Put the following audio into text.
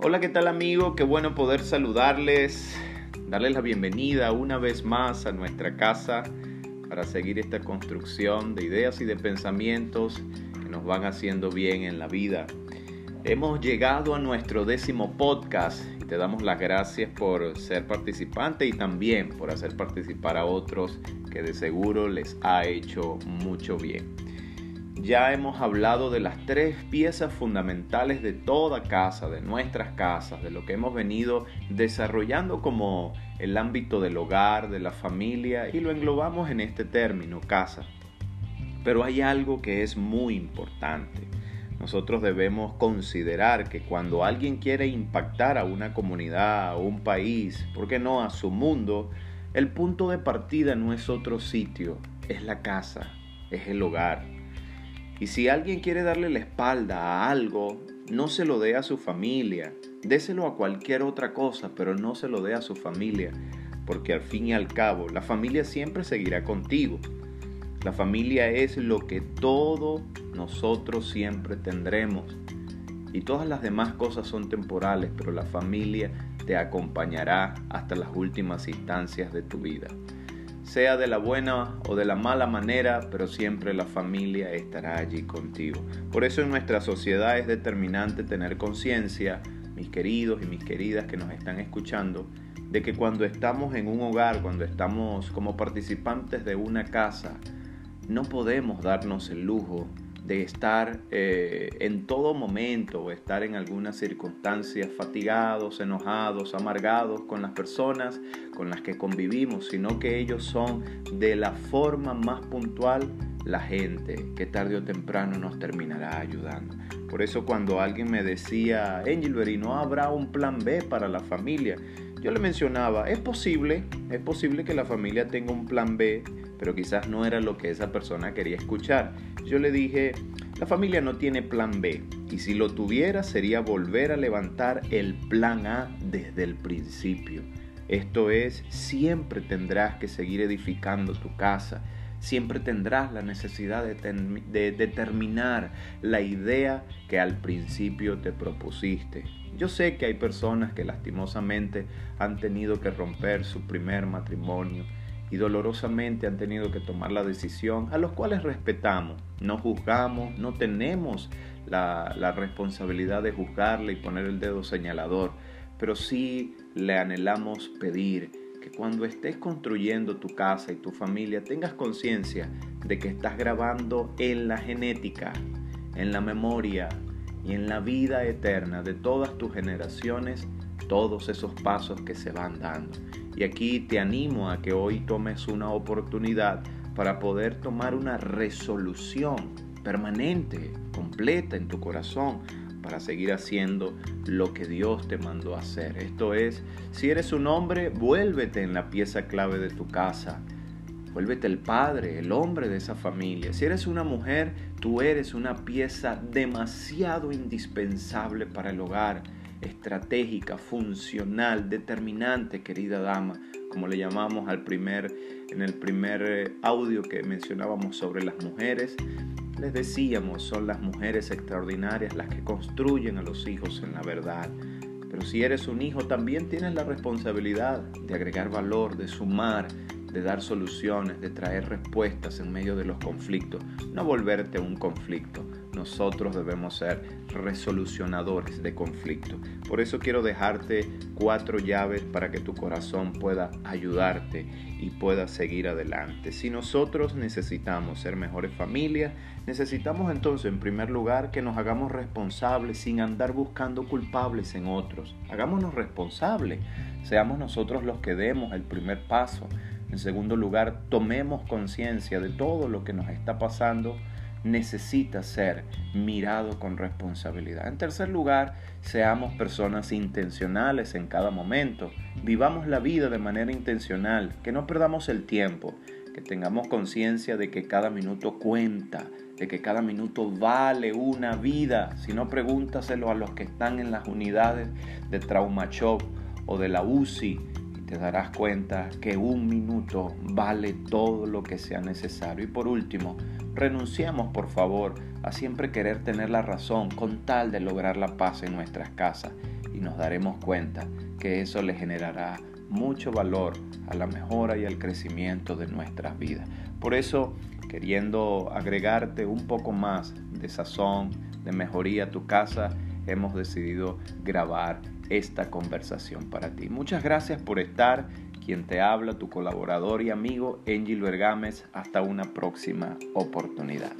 Hola, ¿qué tal amigo? Qué bueno poder saludarles, darles la bienvenida una vez más a nuestra casa para seguir esta construcción de ideas y de pensamientos que nos van haciendo bien en la vida. Hemos llegado a nuestro décimo podcast y te damos las gracias por ser participante y también por hacer participar a otros que de seguro les ha hecho mucho bien. Ya hemos hablado de las tres piezas fundamentales de toda casa, de nuestras casas, de lo que hemos venido desarrollando como el ámbito del hogar, de la familia, y lo englobamos en este término, casa. Pero hay algo que es muy importante. Nosotros debemos considerar que cuando alguien quiere impactar a una comunidad, a un país, ¿por qué no a su mundo? El punto de partida no es otro sitio, es la casa, es el hogar y si alguien quiere darle la espalda a algo, no se lo dé a su familia. Déselo a cualquier otra cosa, pero no se lo dé a su familia. Porque al fin y al cabo, la familia siempre seguirá contigo. La familia es lo que todos nosotros siempre tendremos. Y todas las demás cosas son temporales, pero la familia te acompañará hasta las últimas instancias de tu vida sea de la buena o de la mala manera, pero siempre la familia estará allí contigo. Por eso en nuestra sociedad es determinante tener conciencia, mis queridos y mis queridas que nos están escuchando, de que cuando estamos en un hogar, cuando estamos como participantes de una casa, no podemos darnos el lujo de estar eh, en todo momento o estar en algunas circunstancias fatigados, enojados, amargados con las personas con las que convivimos, sino que ellos son de la forma más puntual la gente que tarde o temprano nos terminará ayudando. Por eso cuando alguien me decía, Engelberry, ¿no habrá un plan B para la familia? Yo le mencionaba, es posible, es posible que la familia tenga un plan B, pero quizás no era lo que esa persona quería escuchar. Yo le dije, la familia no tiene plan B, y si lo tuviera sería volver a levantar el plan A desde el principio. Esto es, siempre tendrás que seguir edificando tu casa, siempre tendrás la necesidad de, de, determinar la idea que al principio te propusiste. Yo sé que hay personas que lastimosamente han tenido que romper su primer matrimonio y dolorosamente han tenido que tomar la decisión, a los cuales respetamos, no juzgamos, no tenemos la, la responsabilidad de juzgarle y poner el dedo señalador, pero sí le anhelamos pedir que cuando estés construyendo tu casa y tu familia tengas conciencia de que estás grabando en la genética, en la memoria y en la vida eterna de todas tus generaciones todos esos pasos que se van dando. Y aquí te animo a que hoy tomes una oportunidad para poder tomar una resolución permanente, completa en tu corazón, para seguir haciendo lo que Dios te mandó hacer. Esto es, si eres un hombre, vuélvete en la pieza clave de tu casa. Vuélvete el padre, el hombre de esa familia. Si eres una mujer, tú eres una pieza demasiado indispensable para el hogar, estratégica, funcional, determinante, querida dama, como le llamamos al primer en el primer eh, audio que mencionábamos sobre las mujeres. Les decíamos, son las mujeres extraordinarias las que construyen a los hijos en la verdad. Pero si eres un hijo, también tienes la responsabilidad de agregar valor, de sumar, de dar soluciones, de traer respuestas en medio de los conflictos, no volverte un conflicto. Nosotros debemos ser resolucionadores de conflictos. Por eso quiero dejarte cuatro llaves para que tu corazón pueda ayudarte y pueda seguir adelante. Si nosotros necesitamos ser mejores familias, necesitamos entonces en primer lugar que nos hagamos responsables sin andar buscando culpables en otros. Hagámonos responsables, seamos nosotros los que demos el primer paso. En segundo lugar, tomemos conciencia de todo lo que nos está pasando necesita ser mirado con responsabilidad. En tercer lugar, seamos personas intencionales en cada momento. Vivamos la vida de manera intencional, que no perdamos el tiempo, que tengamos conciencia de que cada minuto cuenta, de que cada minuto vale una vida. Si no, pregúntaselo a los que están en las unidades de Trauma Shock o de la UCI te darás cuenta que un minuto vale todo lo que sea necesario. Y por último, renunciemos por favor a siempre querer tener la razón con tal de lograr la paz en nuestras casas y nos daremos cuenta que eso le generará mucho valor a la mejora y al crecimiento de nuestras vidas. Por eso, queriendo agregarte un poco más de sazón, de mejoría a tu casa, hemos decidido grabar esta conversación para ti. Muchas gracias por estar. Quien te habla, tu colaborador y amigo, Angel Bergames. Hasta una próxima oportunidad.